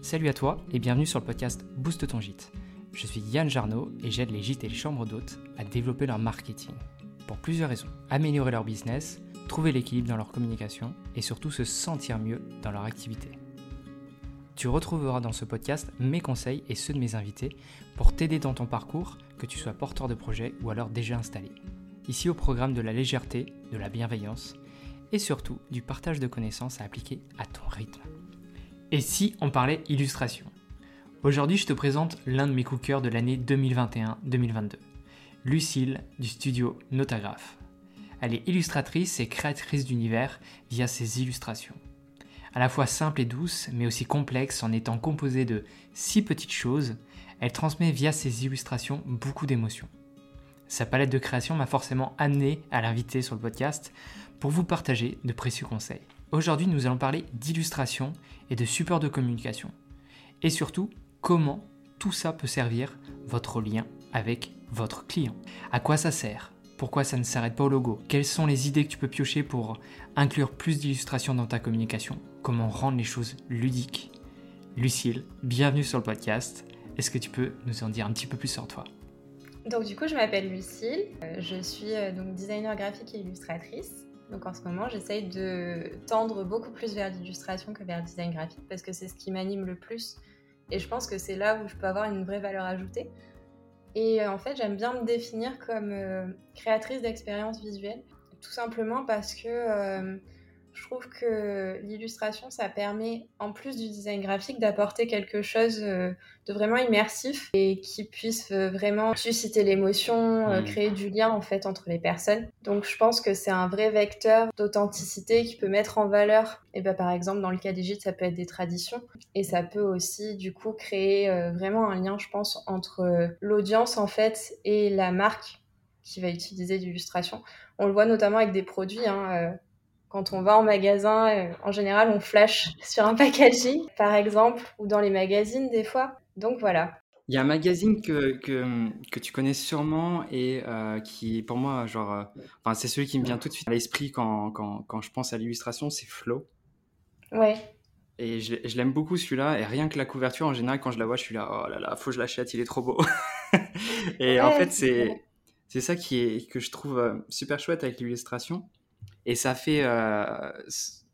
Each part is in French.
Salut à toi et bienvenue sur le podcast Booste ton gîte. Je suis Yann Jarno et j'aide les gîtes et les chambres d'hôtes à développer leur marketing. Pour plusieurs raisons. Améliorer leur business, trouver l'équilibre dans leur communication et surtout se sentir mieux dans leur activité. Tu retrouveras dans ce podcast mes conseils et ceux de mes invités pour t'aider dans ton parcours, que tu sois porteur de projet ou alors déjà installé. Ici au programme de la légèreté, de la bienveillance et surtout du partage de connaissances à appliquer à ton rythme. Et si on parlait illustration? Aujourd'hui, je te présente l'un de mes coups de l'année 2021-2022. Lucille du studio Notagraphe. Elle est illustratrice et créatrice d'univers via ses illustrations. À la fois simple et douce, mais aussi complexe en étant composée de six petites choses, elle transmet via ses illustrations beaucoup d'émotions. Sa palette de création m'a forcément amené à l'inviter sur le podcast pour vous partager de précieux conseils. Aujourd'hui, nous allons parler d'illustration et de support de communication. Et surtout, comment tout ça peut servir votre lien avec votre client. À quoi ça sert? Pourquoi ça ne s'arrête pas au logo? Quelles sont les idées que tu peux piocher pour inclure plus d'illustrations dans ta communication? Comment rendre les choses ludiques? Lucille, bienvenue sur le podcast. Est-ce que tu peux nous en dire un petit peu plus sur toi? Donc du coup, je m'appelle Lucille. Euh, je suis euh, donc designer graphique et illustratrice. Donc en ce moment, j'essaye de tendre beaucoup plus vers l'illustration que vers le design graphique parce que c'est ce qui m'anime le plus. Et je pense que c'est là où je peux avoir une vraie valeur ajoutée. Et euh, en fait, j'aime bien me définir comme euh, créatrice d'expériences visuelles, tout simplement parce que euh, je trouve que l'illustration, ça permet, en plus du design graphique, d'apporter quelque chose euh, de vraiment immersif et qui puisse euh, vraiment susciter l'émotion, euh, Mm. créer du lien en fait entre les personnes. Donc je pense que c'est un vrai vecteur d'authenticité qui peut mettre en valeur, et ben, par exemple dans le cas des gîtes, ça peut être des traditions et ça peut aussi du coup créer vraiment un lien, je pense, entre l'audience en fait et la marque qui va utiliser l'illustration. On le voit notamment avec des produits. Hein, quand on va en magasin, euh, en général, on flash sur un packaging, par exemple, ou dans les magazines des fois. Donc voilà. Il y a un magazine que, que, que tu connais sûrement et euh, qui, pour moi, genre, euh, enfin, c'est celui qui me vient tout de suite à l'esprit quand, quand, quand je pense à l'illustration, c'est Flow. Ouais. Et je, je l'aime beaucoup celui-là. Et rien que la couverture, en général, quand je la vois, je suis là, oh là là, faut que je l'achète, il est trop beau. et en fait, c'est ça qui est, que je trouve super chouette avec l'illustration. Et ça fait, euh,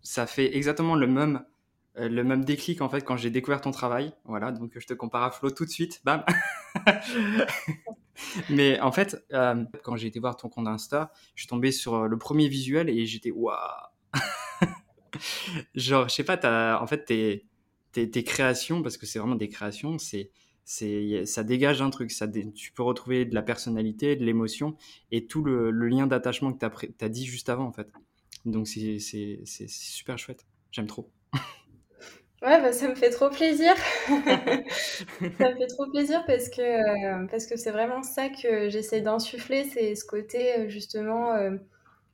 ça fait exactement le même, euh, le même déclic en fait quand j'ai découvert ton travail. Voilà, donc je te compare à Flo tout de suite. Bam. Mais en fait, euh, quand j'ai été voir ton compte Insta, je suis tombé sur le premier visuel et j'étais waouh. Genre, je sais pas, t'as- en fait, tes, tes, créations, parce que c'est vraiment des créations, c'est, c'est, ça dégage un truc. Ça, tu peux retrouver de la personnalité, de l'émotion et tout le, le lien d'attachement que tu as, dit juste avant, en fait. Donc, c'est, super chouette. J'aime trop. Ouais, bah, ça me fait trop plaisir. Ça me fait trop plaisir parce que euh, parce que c'est vraiment ça que j'essaie d'insuffler, c'est ce côté euh, justement, euh,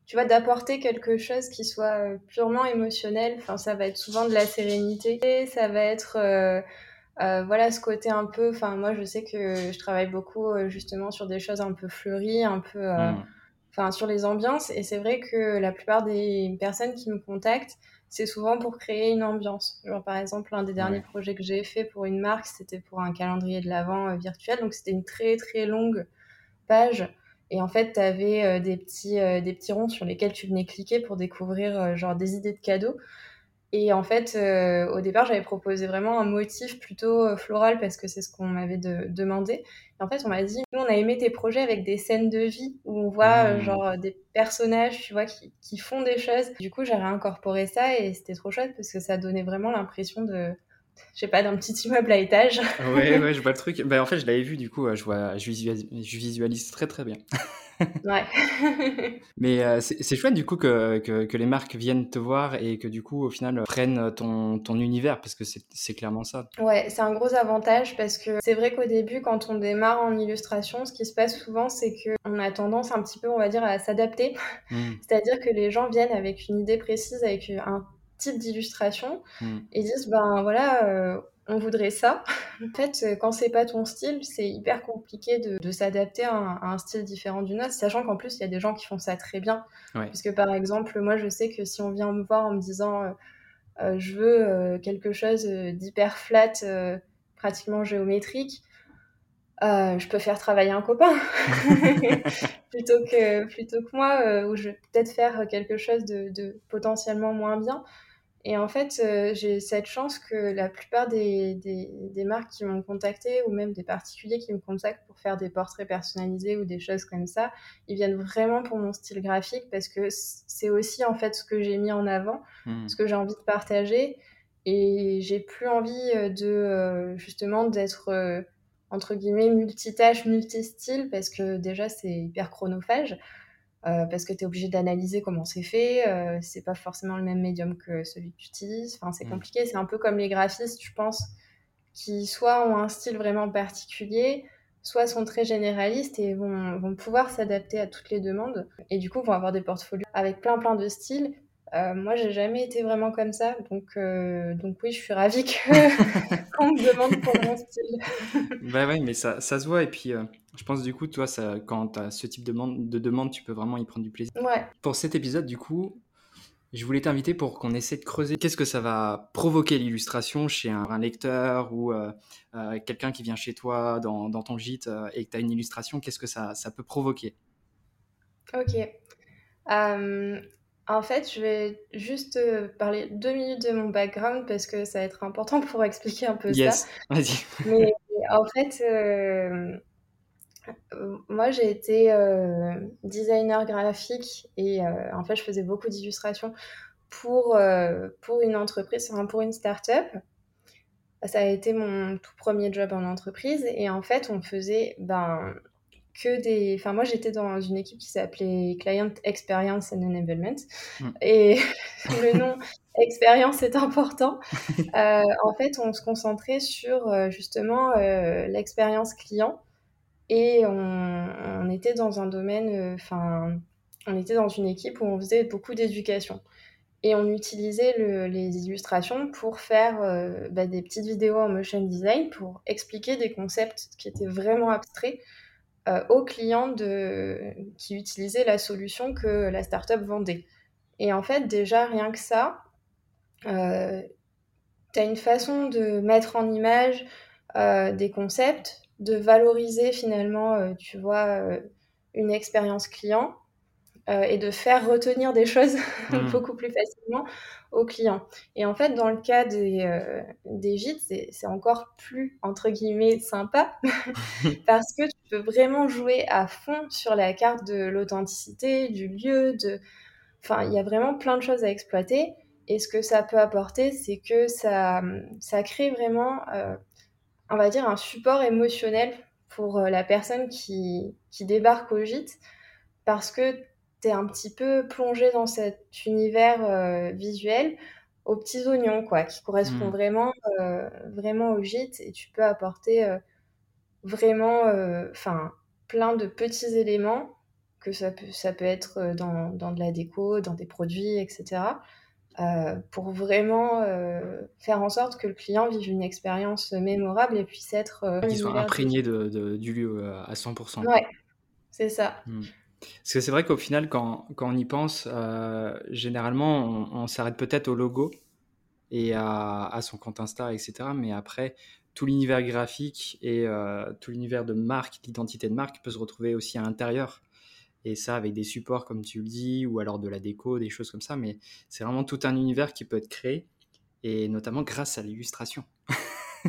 tu vois, d'apporter quelque chose qui soit purement émotionnel. Enfin, ça va être souvent de la sérénité, ça va être euh, voilà ce côté un peu. Enfin, moi, je sais que je travaille beaucoup justement sur des choses un peu fleuries, un peu. euh, Mm. Enfin sur les ambiances. Et c'est vrai que la plupart des personnes qui me contactent c'est souvent pour créer une ambiance. Genre par exemple un des derniers Ouais. projets que j'ai fait pour une marque c'était pour un calendrier de l'avant euh, virtuel. Donc c'était une très très longue page. Et en fait tu avais des petits euh, des petits ronds sur lesquels tu venais cliquer pour découvrir euh, genre des idées de cadeaux et en fait, euh, au départ, j'avais proposé vraiment un motif plutôt euh, floral parce que c'est ce qu'on m'avait de- demandé. Et en fait, on m'a dit, nous, on a aimé tes projets avec des scènes de vie où on voit euh, Mm. genre des personnages, tu vois, qui, qui font des choses. Du coup, j'ai réincorporé ça et c'était trop chouette parce que ça donnait vraiment l'impression de, je sais pas, d'un petit immeuble à étage. Ouais, ouais, je vois le truc. Ben, en fait, je l'avais vu, du coup, euh, je, vois, je, visualise, je visualise très très bien. Ouais. Mais euh, c'est chouette du coup que, que, que les marques viennent te voir et que du coup au final euh, prennent ton, ton univers parce que c'est clairement ça. Ouais, c'est un gros avantage parce que c'est vrai qu'au début, quand on démarre en illustration, ce qui se passe souvent, c'est qu'on a tendance un petit peu, on va dire, à s'adapter. Mm, C'est-à-dire que les gens viennent avec une idée précise, avec un type d'illustration mm. et disent, ben voilà, euh, on voudrait ça. En fait, euh, quand c'est pas ton style, c'est hyper compliqué de, de s'adapter à, un- à un style différent du nôtre, sachant qu'en plus, il y a des gens qui font ça très bien. Ouais. Parce que par exemple, moi, je sais que si on vient me voir en me disant... euh, je veux quelque chose d'hyper flat, pratiquement géométrique, je peux faire travailler un copain plutôt que plutôt que moi, où je vais peut-être faire quelque chose de, de, potentiellement moins bien. Et en fait, euh, j'ai cette chance que la plupart des, des, des marques qui m'ont contacté ou même des particuliers qui me contactent pour faire des portraits personnalisés ou des choses comme ça, ils viennent vraiment pour mon style graphique parce que c'est aussi en fait ce que j'ai mis en avant, mmh. ce que j'ai envie de partager. Et j'ai plus envie euh, de euh, justement d'être entre guillemets multitâche, multistyle parce que déjà c'est hyper chronophage. Euh, parce que tu es obligé d'analyser comment c'est fait. Euh, c'est pas forcément le même médium que celui que tu utilises. Enfin, c'est mm. compliqué. C'est un peu comme les graphistes, je pense, qui soit ont un style vraiment particulier, soit sont très généralistes et vont, vont pouvoir s'adapter à toutes les demandes. Et du coup, vont avoir des portfolios avec plein plein de styles. Euh, moi, j'ai jamais été vraiment comme ça, donc, euh, donc oui, je suis ravie qu'on me demande pour mon style. bah oui, mais ça, ça se voit, et puis euh, je pense du coup, toi, ça, quand tu as ce type de demande, de demande, tu peux vraiment y prendre du plaisir. Ouais. Pour cet épisode, du coup, je voulais t'inviter pour qu'on essaie de creuser qu'est-ce que ça va provoquer l'illustration chez un, lecteur ou quelqu'un qui vient chez toi dans, dans ton gîte et que tu as une illustration, qu'est-ce que ça, ça peut provoquer? Ok. En fait, je vais juste euh, parler deux minutes de mon background parce que ça va être important pour expliquer un peu yes. ça. Vas-y. Mais en fait, euh, moi j'ai été euh, designer graphique et en fait je faisais beaucoup d'illustrations pour, pour une entreprise, enfin pour une start-up. Ça a été mon tout premier job en entreprise et en fait on faisait ben, que des. Enfin, moi, j'étais dans une équipe qui s'appelait Client Experience and Enablement. Hmm. Et le nom expérience est important. Euh, en fait, on se concentrait sur euh, justement euh, l'expérience client et on, était dans un domaine. Enfin, on était dans une équipe où on faisait beaucoup d'éducation. Et on utilisait les illustrations pour faire bah, des petites vidéos en motion design pour expliquer des concepts qui étaient vraiment abstraits euh, aux clients de, qui utilisaient la solution que la startup vendait. Et en fait, déjà, rien que ça, euh, tu as une façon de mettre en image euh, des concepts, de valoriser finalement, tu vois, une expérience client et de faire retenir des choses mmh. beaucoup plus facilement aux clients. Et en fait, dans le cas des, euh, des gîtes, c'est encore plus, entre guillemets, sympa, parce que tu peux vraiment jouer à fond sur la carte de l'authenticité, du lieu, de... Enfin, il y a vraiment plein de choses à exploiter. Et ce que ça peut apporter, c'est que ça, ça crée vraiment, euh, on va dire, un support émotionnel pour euh, la personne qui, qui débarque au gîte, parce que tu un petit peu plongé dans cet univers euh, visuel aux petits oignons, quoi, qui correspond mmh. vraiment, euh, vraiment au gîte et tu peux apporter euh, vraiment enfin plein de petits éléments que ça peut, ça peut être dans, dans de la déco, dans des produits, etc. pour vraiment faire en sorte que le client vive une expérience mémorable et puisse être... Qu'ils soient imprégnés de, du lieu à 100%. Ouais, c'est ça. Mmh. Parce que c'est vrai qu'au final, quand, quand, on y pense, euh, généralement, on, s'arrête peut-être au logo et à, son compte Insta, etc. Mais après, tout l'univers graphique et euh, tout l'univers de marque, d'identité de marque peut se retrouver aussi à l'intérieur. Et ça, avec des supports, comme tu le dis, ou alors de la déco, des choses comme ça. Mais c'est vraiment tout un univers qui peut être créé, et notamment grâce à l'illustration.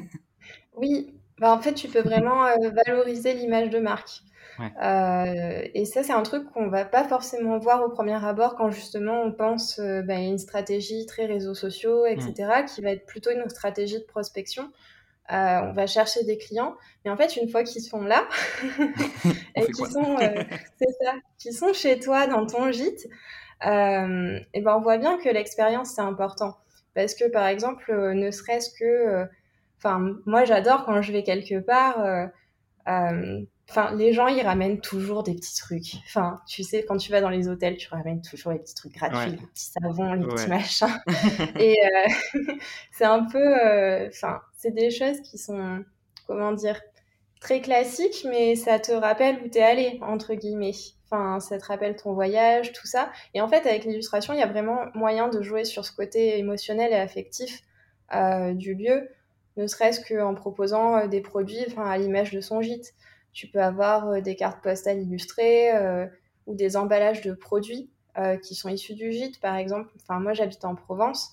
oui, bah, en fait, tu peux vraiment euh, valoriser l'image de marque. Euh, et ça, c'est un truc qu'on va pas forcément voir au premier abord quand justement on pense euh, bah, à une stratégie très réseaux sociaux, etc., mmh. qui va être plutôt une stratégie de prospection. Euh, on va chercher des clients, mais en fait, une fois qu'ils sont là, et qu'ils sont, ça, qu'ils sont chez toi dans ton gîte, et ben on voit bien que l'expérience c'est important, parce que par exemple, ne serait-ce que, enfin, moi j'adore quand je vais quelque part. Enfin, les gens, ils ramènent toujours des petits trucs. Enfin, tu sais, quand tu vas dans les hôtels, tu ramènes toujours les petits trucs gratuits, les petits savons, les petits machins. Et euh, c'est un peu... Euh, enfin, c'est des choses qui sont, comment dire, très classiques, mais ça te rappelle où t'es allé, entre guillemets. Enfin, ça te rappelle ton voyage, tout ça. Et en fait, avec l'illustration, il y a vraiment moyen de jouer sur ce côté émotionnel et affectif du lieu, ne serait-ce qu'en proposant des produits à l'image de son gîte. Tu peux avoir des cartes postales illustrées ou des emballages de produits qui sont issus du gîte, par exemple. Enfin, moi, j'habite en Provence.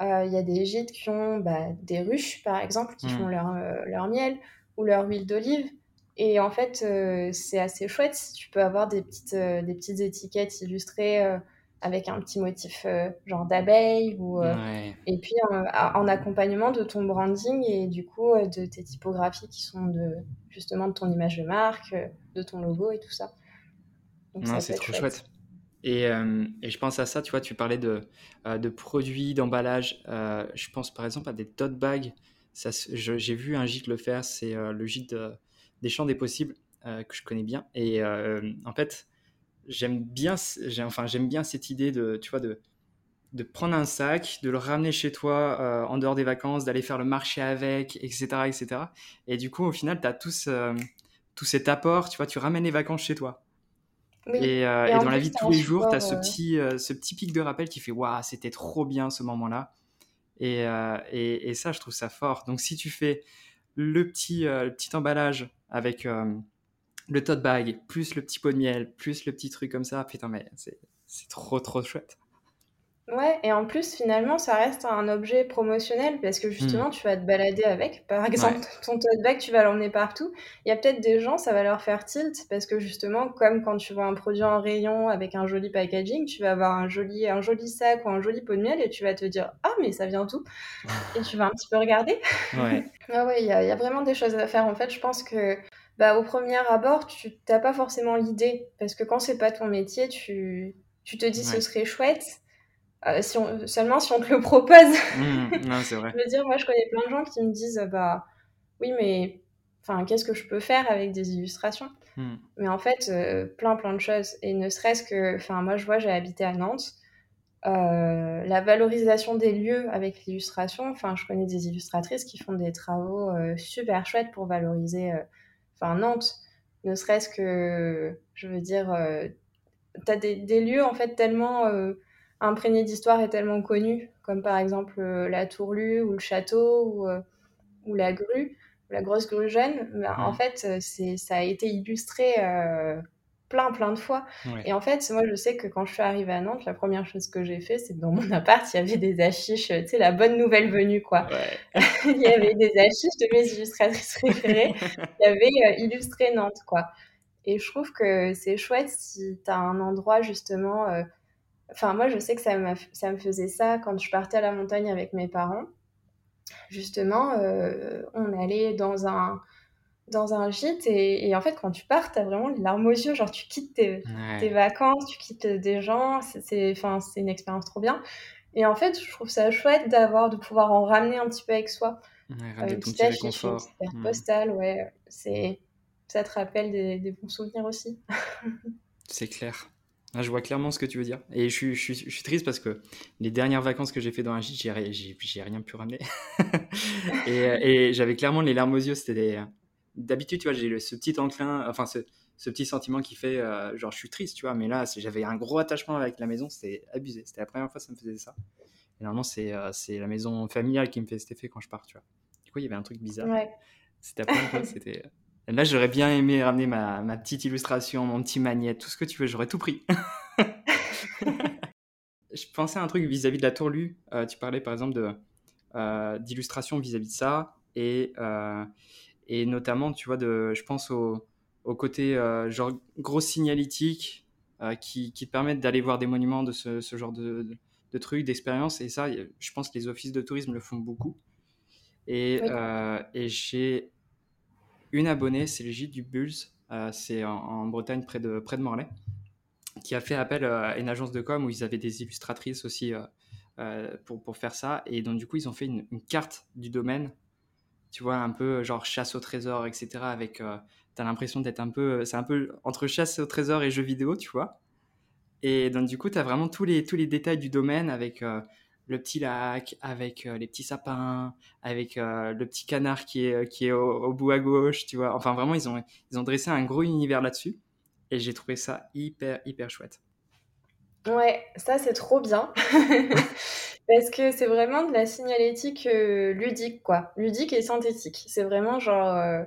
Il y a des gîtes qui ont bah, des ruches, par exemple, qui mmh. font leur, leur miel ou leur huile d'olive. Et en fait, euh, c'est assez chouette si tu peux avoir des petites, euh, des petites étiquettes illustrées euh, avec un petit motif genre d'abeille ou et puis en accompagnement de ton branding et du coup de tes typographies qui sont de justement de ton image de marque, de ton logo et tout ça. c'est trop chouette. Et, et, je pense à ça, tu vois, tu parlais de, de produits, d'emballage. je pense par exemple à des tote bags. J'ai vu un gîte le faire, c'est le gîte des champs des possibles euh, que je connais bien. Et euh, en fait, j'aime bien, enfin, j'aime bien cette idée de, tu vois, de, de prendre un sac, de le ramener chez toi euh, en dehors des vacances, d'aller faire le marché avec, etc. etc. Et du coup, au final, tu as tout, tout cet apport, tu vois, tu ramènes les vacances chez toi. Et, et, dans la vie de tous les jours, tu as ce, petit, ce petit pic de rappel qui fait Waouh, c'était trop bien ce moment-là. Et, et, et, ça, je trouve ça fort. Donc, si tu fais le petit, le petit emballage avec euh, le tote bag, plus le petit pot de miel, plus le petit truc comme ça. Putain, mais c'est trop, trop chouette. Ouais, et en plus, finalement, ça reste un objet promotionnel parce que justement, hmm. tu vas te balader avec. Par exemple, ton tote bag, tu vas l'emmener partout. Il y a peut-être des gens, ça va leur faire tilt parce que justement, comme quand tu vois un produit en rayon avec un joli packaging, tu vas avoir un joli, un joli sac ou un joli pot de miel et tu vas te dire Ah, mais ça vient tout Et tu vas un petit peu regarder. Ouais. ah ouais, il y, a vraiment des choses à faire. En fait, je pense que bah, au premier abord, tu n'as pas forcément l'idée parce que quand c'est pas ton métier, tu, tu te dis ce serait chouette euh, si on, seulement si on te le propose. Mmh, non, c'est vrai. je veux dire, moi, je connais plein de gens qui me disent, bah, oui, mais enfin, qu'est-ce que je peux faire avec des illustrations? Mmh. Mais en fait, euh, plein, plein de choses. Et ne serait-ce que, enfin, moi, je vois, j'ai habité à Nantes. Euh, la valorisation des lieux avec l'illustration, enfin, je connais des illustratrices qui font des travaux super chouettes pour valoriser, enfin, Nantes. Ne serait-ce que, je veux dire, tu as des, des, lieux, en fait, tellement imprégné d'histoire et tellement connu, comme par exemple euh, la Tourlue ou le château ou, euh, ou la grue, la grosse grue jeune. Mais En fait, euh, c'est, ça a été illustré plein, plein de fois. Et en fait, moi, je sais que quand je suis arrivée à Nantes, la première chose que j'ai fait, c'est que dans mon appart, il y avait des affiches, tu sais, la bonne nouvelle venue, quoi. il y avait des affiches de mes illustratrices préférées. il y avait illustré Nantes, quoi. Et je trouve que c'est chouette si tu as un endroit, justement, Enfin, moi, je sais que ça, ça me faisait ça quand je partais à la montagne avec mes parents. Justement, euh, on allait dans un, dans un gîte et, en fait, quand tu pars, tu as vraiment les larmes aux yeux. Genre, tu quittes tes, tes vacances, tu quittes des gens. C'est une expérience trop bien. Et en fait, je trouve ça chouette d'avoir, de pouvoir en ramener un petit peu avec soi. Ouais, euh, une petite affiche, une carte mmh. postale, ouais. Ça te rappelle des, des bons souvenirs aussi. C'est clair. Ah, je vois clairement ce que tu veux dire. Et je suis, je, suis, triste parce que les dernières vacances que j'ai fait dans un gîte, j'ai rien pu ramener. Euh, et, j'avais clairement les larmes aux yeux. C'était D'habitude, tu vois, j'ai ce petit enclin, enfin, ce, ce petit sentiment qui fait, euh, genre, je suis triste, tu vois. Mais là, j'avais un gros attachement avec la maison. C'était abusé. C'était la première fois que ça me faisait ça. Et normalement, c'est euh, c'est la maison familiale qui me fait cet effet quand je pars, tu vois. Du coup, il y avait un truc bizarre. Ouais. C'était la première fois c'était. Là, j'aurais bien aimé ramener ma, ma, petite illustration, mon petit magnète, tout ce que tu veux, j'aurais tout pris. je pensais à un truc vis-à-vis de la tourlue. Euh, tu parlais par exemple euh, d'illustration vis-à-vis de ça. Et, euh, et notamment, tu vois, de, je pense au, au côté genre gros signalétique qui, qui, te permettent d'aller voir des monuments de ce, ce genre de, de, trucs, d'expériences. Et ça, je pense que les offices de tourisme le font beaucoup. Et, et j'ai une abonnée, c'est le gîte du Bulls, euh, c'est en, Bretagne près de, près de Morlaix, qui a fait appel euh, à une agence de com où ils avaient des illustratrices aussi euh, pour, pour, faire ça. Et donc du coup, ils ont fait une, carte du domaine, tu vois, un peu genre chasse au trésor, etc. Avec, tu as l'impression d'être un peu, c'est un peu entre chasse au trésor et jeux vidéo, tu vois. Et donc du coup, tu as vraiment tous les, tous les détails du domaine avec le petit lac, avec euh, les petits sapins, avec euh, le petit canard qui est, qui est au, bout à gauche, tu vois. Enfin, vraiment, ils ont, ils ont dressé un gros univers là-dessus. Et j'ai trouvé ça hyper, hyper chouette. Ouais, ça c'est trop bien. Parce que c'est vraiment de la signalétique euh, ludique, quoi. Ludique et synthétique. C'est vraiment genre euh,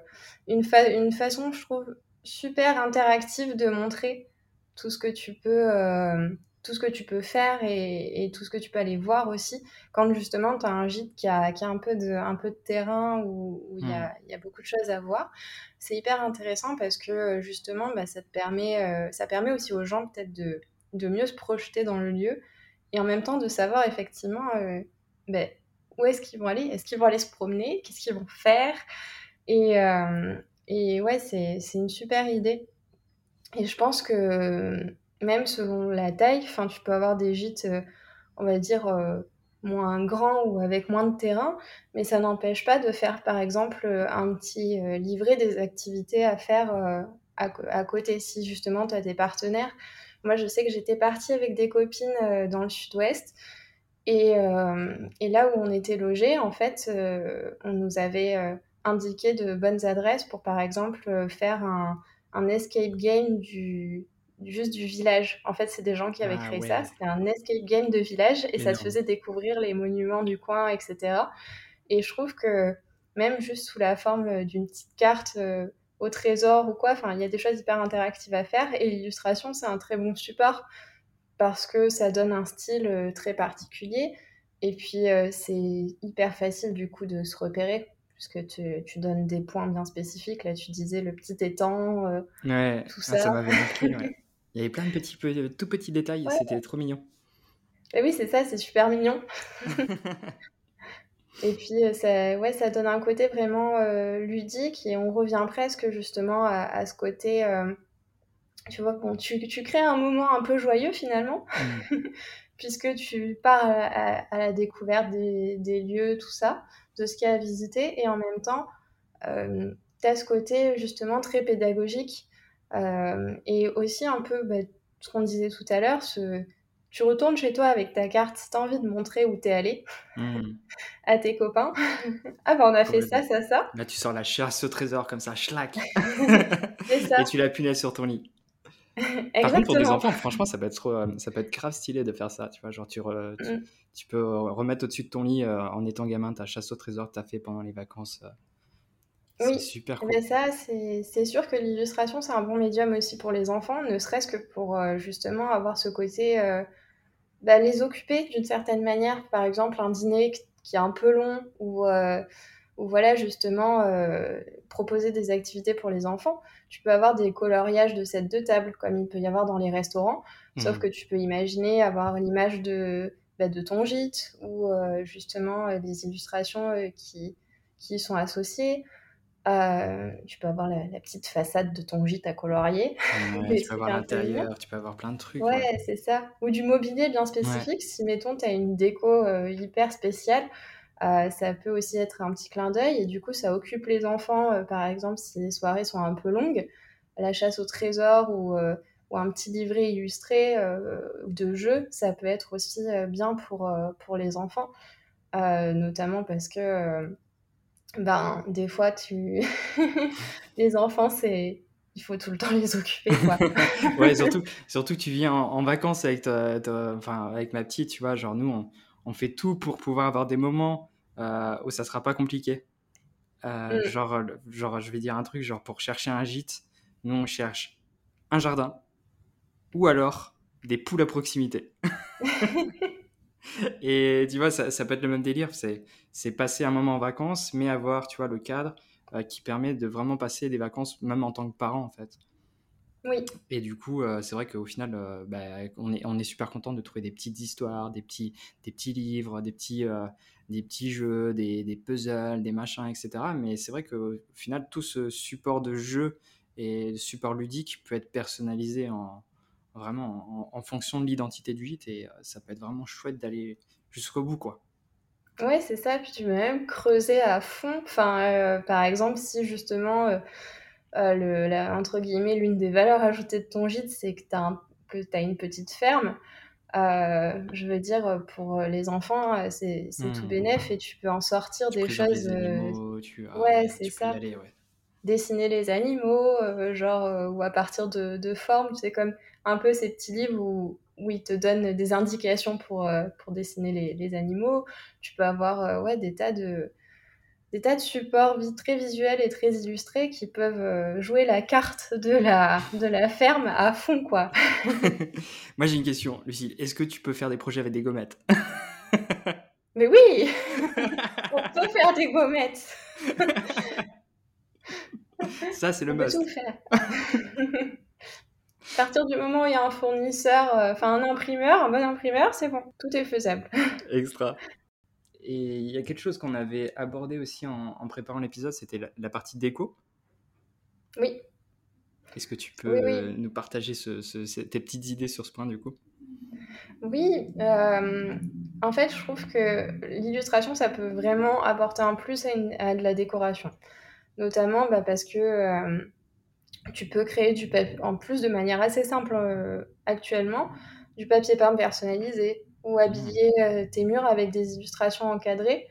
une, une façon, je trouve, super interactive de montrer tout ce que tu peux, euh, tout ce que tu peux faire et, tout ce que tu peux aller voir aussi. Quand justement tu as un gîte qui a, qui a un, peu de, un peu de terrain où il y, a, hmm. y, a, beaucoup de choses à voir, c'est hyper intéressant parce que justement bah, ça, te permet, ça permet aussi aux gens peut-être de de mieux se projeter dans le lieu et en même temps de savoir effectivement euh, ben, où est-ce qu'ils vont aller, est-ce qu'ils vont aller se promener, qu'est-ce qu'ils vont faire? Et, euh, et ouais, c'est une super idée. Et je pense que même selon la taille, tu peux avoir des gîtes, euh, on va dire, moins grands ou avec moins de terrain, mais ça n'empêche pas de faire par exemple un petit livret des activités à faire à, côté si justement tu as des partenaires moi, je sais que j'étais partie avec des copines euh, dans le sud-ouest. Et, euh, et, là où on était logés, en fait, euh, on nous avait indiqué de bonnes adresses pour, par exemple, faire un, un escape game du, juste du village. En fait, c'est des gens qui avaient ah créé ça. C'était un escape game de village et ça te faisait découvrir les monuments du coin, etc. Et je trouve que même juste sous la forme d'une petite carte au trésor ou quoi. Enfin, il y a des choses hyper interactives à faire et l'illustration, c'est un très bon support parce que ça donne un style euh, très particulier et puis euh, c'est hyper facile du coup de se repérer puisque tu, tu, donnes des points bien spécifiques. Là, tu disais le petit étang, euh, ouais, tout ah, ça. ça m'avait marqué, Il y avait plein de petits, tout petits détails, c'était trop mignon. Et oui, c'est ça, c'est super mignon. Et puis, euh, ça, ouais, ça donne un côté vraiment euh, ludique et on revient presque justement à, ce côté. Euh, tu vois, bon, tu, tu, crées un moment un peu joyeux finalement, mm. puisque tu pars à, la découverte des, des, lieux, tout ça, de ce qu'il y a à visiter, et en même temps, tu as ce côté justement très pédagogique et aussi un peu bah, ce qu'on disait tout à l'heure, ce, tu retournes chez toi avec ta carte si tu as envie de montrer où tu es allé hmm. à tes copains. ah bah on a fait ça, ça, ça. Là tu sors la chasse au trésor comme ça, schlac. Et tu la punaises sur ton lit. Par contre, pour des enfants, franchement, ça peut être euh, ça peut être grave stylé de faire ça. Tu vois, genre tu, mm. tu, peux remettre au-dessus de ton lit euh, en étant gamin ta chasse au trésor que tu as fait pendant les vacances. Euh. C'est super cool. Mais ça, c'est sûr que l'illustration, c'est un bon médium aussi pour les enfants, ne serait-ce que pour justement avoir ce côté bah, les occuper d'une certaine manière. Par exemple, un dîner qui est un peu long ou, euh, ou voilà, justement, euh, proposer des activités pour les enfants. Tu peux avoir des coloriages de cette de table, comme il peut y avoir dans les restaurants. Sauf mmh. que tu peux imaginer avoir l'image de, bah, de ton gîte ou euh, justement des illustrations qui, qui sont associées. Euh, tu peux avoir la, petite façade de ton gîte à colorier. tu peux avoir l'intérieur, tu peux avoir plein de trucs. Ouais, c'est ça. Ou du mobilier bien spécifique. Si, mettons, tu as une déco euh, hyper spéciale, euh, ça peut aussi être un petit clin d'œil. Et du coup, ça occupe les enfants, par exemple, si les soirées sont un peu longues. La chasse au trésor ou, ou un petit livret illustré de jeu, ça peut être aussi bien pour, pour les enfants. notamment parce que ben, des fois, tu... les enfants, c'est... Il faut tout le temps les occuper, quoi. ouais, surtout, surtout tu viens en, vacances avec, enfin, avec ma petite, tu vois, genre nous, on, on, fait tout pour pouvoir avoir des moments euh, où ça sera pas compliqué. Euh, mm. genre, genre, je vais dire un truc, genre pour chercher un gîte, nous, on cherche un jardin ou alors des poules à proximité. Et tu vois, ça, peut être le même délire. C'est passer un moment en vacances, mais avoir, tu vois, le cadre euh, qui permet de vraiment passer des vacances, même en tant que parent, en fait. Oui. Et du coup, euh, c'est vrai qu'au final, euh, bah, on, est, on est super content de trouver des petites histoires, des petits, des petits livres, des petits, des petits jeux, des, des, puzzles, des machins, etc. Mais c'est vrai qu'au final, tout ce support de jeu et support ludique peut être personnalisé en, vraiment en, fonction de l'identité du gîte et euh, ça peut être vraiment chouette d'aller jusqu'au bout quoi. Ouais, c'est ça. Puis tu peux même creuser à fond. Enfin, euh, par exemple, si justement, euh, le, la, entre guillemets, l'une des valeurs ajoutées de ton gîte, c'est que tu as, as, une petite ferme. je veux dire, pour les enfants, c'est tout mmh. bénef et tu peux en sortir des choses. Des animaux, tu, ouais, c'est ça. ouais. dessiner les animaux, genre, ou à partir de, de formes, c'est comme un peu ces petits livres où, où ils te donnent des indications pour, pour dessiner les, les, animaux. Tu peux avoir ouais, des tas de des tas de supports très visuels et très illustrés qui peuvent euh, jouer la carte de la, de la ferme à fond, quoi. Moi, j'ai une question, Lucille. Est-ce que tu peux faire des projets avec des gommettes? Mais oui On peut faire des gommettes Ça, c'est le On must. Peut tout faire. À partir du moment où il y a un fournisseur, euh, enfin un imprimeur, un bon imprimeur, c'est bon, tout est faisable. Extra. Et il y a quelque chose qu'on avait abordé aussi en, préparant l'épisode, c'était la, partie déco. Oui. Est-ce que tu peux nous partager tes petites idées sur ce point du coup? Oui, euh, en fait, je trouve que l'illustration, ça peut vraiment apporter un plus à, de la décoration. Notamment bah, parce que euh, tu peux créer du papier, en plus de manière assez simple euh, actuellement, du papier peint personnalisé, ou habiller euh, tes murs avec des illustrations encadrées.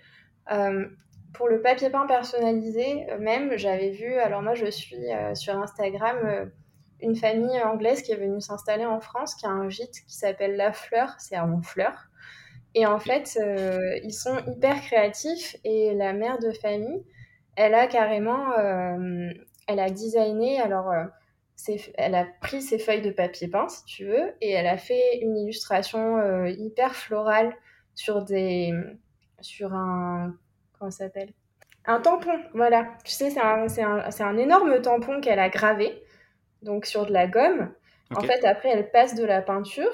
Euh, pour le papier peint personnalisé, même, j'avais vu, alors moi je suis sur Instagram une famille anglaise qui est venue s'installer en France, qui a un gîte qui s'appelle La Fleur, c'est à Fleur. Et en fait, ils sont hyper créatifs et la mère de famille, elle a carrément, elle a designé, alors elle a pris ses feuilles de papier peint, si tu veux, et elle a fait une illustration euh, hyper florale sur des, sur un, comment ça s'appelle? Un tampon, voilà. Tu sais, c'est un, un, un, énorme tampon qu'elle a gravé, donc sur de la gomme. En fait, après, elle passe de la peinture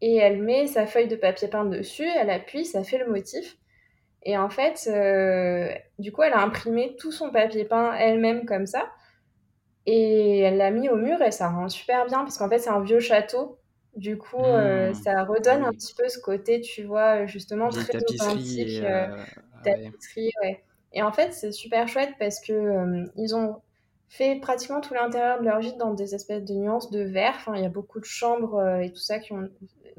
et elle met sa feuille de papier peint dessus, elle appuie, ça fait le motif. Et en fait, euh, du coup, elle a imprimé tout son papier peint elle-même comme ça. Et elle l'a mis au mur et ça rend super bien parce qu'en fait, c'est un vieux château. Du coup, euh, mmh. ça redonne ah un petit peu ce côté, tu vois, justement très authentique. Euh, euh tapisserie, ouais. Et en fait, c'est super chouette parce que ils ont fait pratiquement tout l'intérieur de leur gîte dans des espèces de nuances de vert. Enfin, il y a beaucoup de chambres et tout ça qui ont,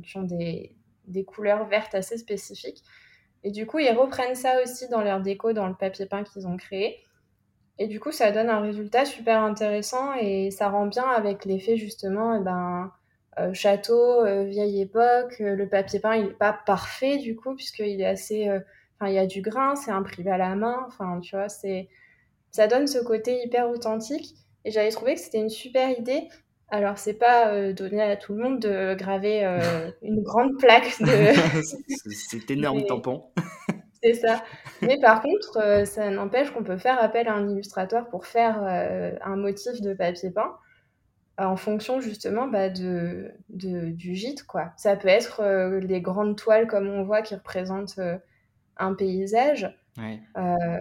qui ont des, des couleurs vertes assez spécifiques. Et du coup, ils reprennent ça aussi dans leur déco, dans le papier peint qu'ils ont créé. Et du coup, ça donne un résultat super intéressant et ça rend bien avec l'effet justement, eh ben, euh, château, euh, vieille époque. Euh, le papier peint, il n'est pas parfait du coup, puisqu'il est assez. Enfin, il y a du grain, c'est imprimé à la main. Enfin, tu vois, c'est. Ça donne ce côté hyper authentique. Et j'avais trouvé que c'était une super idée. Alors, c'est pas donné à tout le monde de graver une grande plaque de. Cet énorme tampon. C'est ça. Mais par contre, euh, ça n'empêche qu'on peut faire appel à un illustrateur pour faire euh, un motif de papier peint euh, en fonction justement bah, de, du gîte. Quoi. Ça peut être les grandes toiles comme on voit qui représentent un paysage.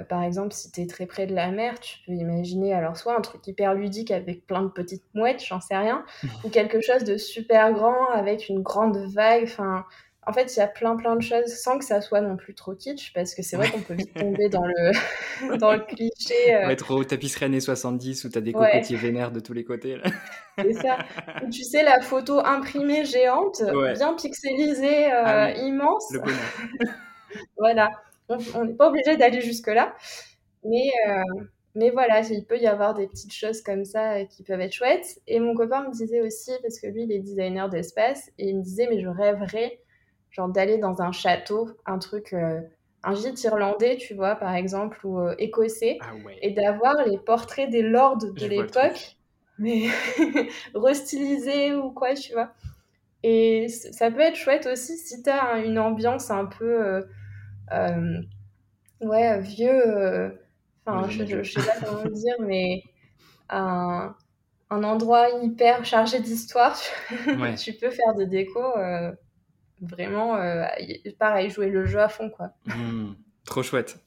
Par exemple, si tu es très près de la mer, tu peux imaginer alors soit un truc hyper ludique avec plein de petites mouettes, j'en sais rien, ou quelque chose de super grand avec une grande vague. Enfin, en fait, il y a plein plein de choses sans que ça soit non plus trop kitsch, parce que c'est vrai qu'on peut vite tomber dans le, dans le cliché. Euh... trop tapisserie années 70 où tu as des cocotiers vénères de tous les côtés. C'est ça. tu sais, la photo imprimée géante, bien pixelisée, euh, ah immense. Le voilà. On n'est pas obligé d'aller jusque-là. Mais, euh, mais voilà, il peut y avoir des petites choses comme ça euh, qui peuvent être chouettes. Et mon copain me disait aussi, parce que lui, il est designer d'espace, et il me disait, mais je rêverais genre d'aller dans un château, un truc, euh, un gîte irlandais, tu vois, par exemple, ou euh, écossais, ah et d'avoir les portraits des lords de l'époque, mais restylisés ou quoi, tu vois. Et ça peut être chouette aussi si tu as une ambiance un peu, ouais, vieux, enfin, je, je, sais pas comment dire, mais un, un endroit hyper chargé d'histoire, tu peux faire des décos vraiment, euh, pareil, jouer le jeu à fond, quoi. Mmh, trop chouette.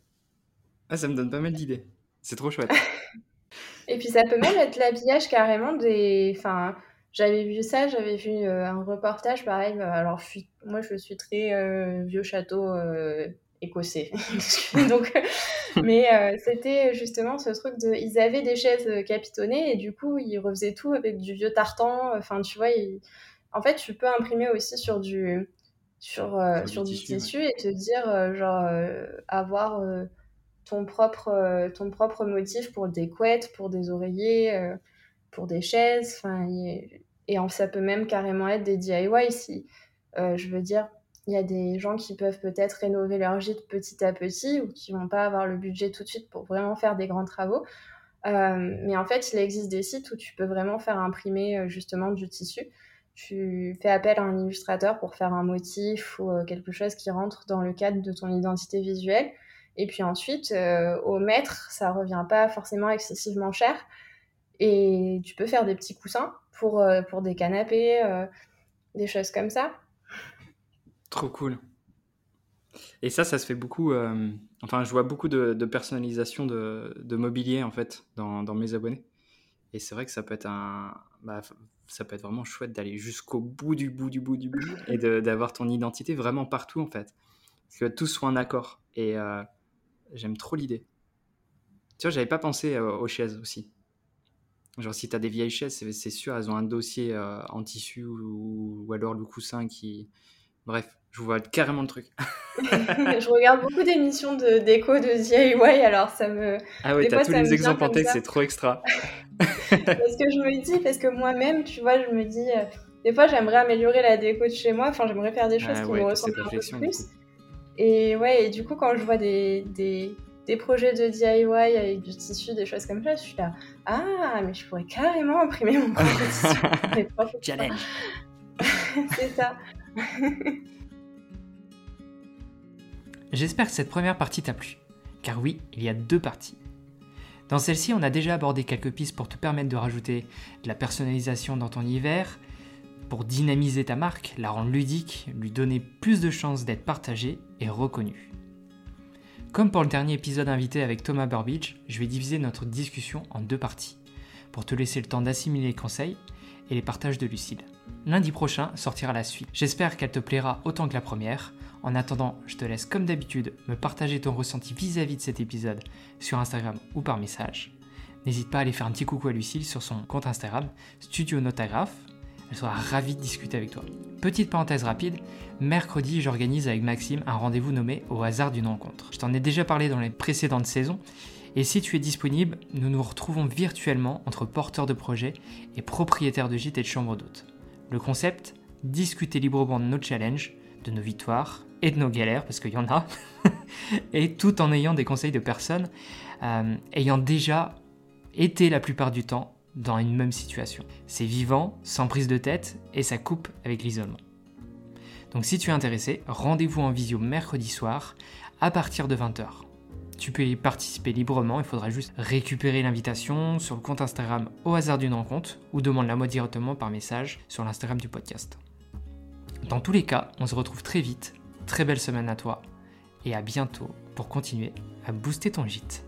Ah, ça me donne pas mal d'idées. C'est trop chouette. Et puis ça peut même être l'habillage carrément des... Enfin, j'avais vu ça, j'avais vu euh, un reportage pareil. Bah, alors, moi, je suis très euh, vieux château écossais. Donc, mais c'était justement ce truc de. Ils avaient des chaises capitonnées et du coup, ils refaisaient tout avec du vieux tartan. Enfin, tu vois, en fait, tu peux imprimer aussi sur du sur, euh, sur, du tissu, et te dire, euh, genre, euh, avoir ton propre, ton propre motif pour des couettes, pour des oreillers, pour des chaises. Enfin, et ça peut même carrément être des DIY si, je veux dire, il y a des gens qui peuvent peut-être rénover leur gîte petit à petit ou qui vont pas avoir le budget tout de suite pour vraiment faire des grands travaux. Euh, mais en fait, il existe des sites où tu peux vraiment faire imprimer euh, justement du tissu. Tu fais appel à un illustrateur pour faire un motif ou euh, quelque chose qui rentre dans le cadre de ton identité visuelle. Et puis ensuite, au maître, ça revient pas forcément excessivement cher. Et tu peux faire des petits coussins pour, pour des canapés, des choses comme ça. Trop cool. Et ça, ça se fait beaucoup. Euh, enfin, je vois beaucoup de, personnalisation de, mobilier en fait dans, mes abonnés. Et c'est vrai que ça peut être un, bah, ça peut être vraiment chouette d'aller jusqu'au bout du bout du bout du bout et d'avoir ton identité vraiment partout en fait, que tout soit en accord. Et euh, j'aime trop l'idée. Tu vois, j'avais pas pensé euh, aux chaises aussi. Genre, si tu as des vieilles chaises, c'est sûr, elles ont un dossier en tissu ou, alors le coussin qui, Bref, je vois carrément le truc. je regarde beaucoup d'émissions de déco de DIY, alors ça me. Ah oui, t'as tous les exemples en tête, c'est trop extra. parce que je me dis, parce que moi-même, tu vois, je me dis, euh, des fois, j'aimerais améliorer la déco de chez moi, enfin, j'aimerais faire des choses ah qui me ressemblent un peu plus. Et ouais, et du coup, quand je vois des, des, des, projets de DIY avec du tissu, des choses comme ça, je suis là, ah, mais je pourrais carrément imprimer mon propre tissu. Challenge. c'est ça. J'espère que cette première partie t'a plu, car oui, il y a deux parties. Dans celle-ci, on a déjà abordé quelques pistes pour te permettre de rajouter de la personnalisation dans ton hiver, pour dynamiser ta marque, la rendre ludique, lui donner plus de chances d'être partagée et reconnue. Comme pour le dernier épisode invité avec Thomas Burbidge, je vais diviser notre discussion en deux parties, pour te laisser le temps d'assimiler les conseils et les partages de Lucille. Lundi prochain sortira la suite. J'espère qu'elle te plaira autant que la première. En attendant, je te laisse comme d'habitude me partager ton ressenti vis-à-vis de cet épisode sur Instagram ou par message. N'hésite pas à aller faire un petit coucou à Lucille sur son compte Instagram, Studio Notographe. Elle sera ravie de discuter avec toi. Petite parenthèse rapide, mercredi j'organise avec Maxime un rendez-vous nommé au hasard d'une rencontre. Je t'en ai déjà parlé dans les précédentes saisons et si tu es disponible, nous nous retrouvons virtuellement entre porteurs de projets et propriétaires de gîtes et de chambres d'hôtes. Le concept Discuter librement de nos challenges, de nos victoires et de nos galères, parce qu'il y en a, et tout en ayant des conseils de personnes euh, ayant déjà été la plupart du temps dans une même situation. C'est vivant, sans prise de tête, et ça coupe avec l'isolement. Donc si tu es intéressé, rendez-vous en visio mercredi soir à partir de 20h. Tu peux y participer librement, il faudra juste récupérer l'invitation sur le compte Instagram au hasard d'une rencontre ou demande-la moi directement par message sur l'Instagram du podcast. Dans tous les cas, on se retrouve très vite, très belle semaine à toi et à bientôt pour continuer à booster ton gîte.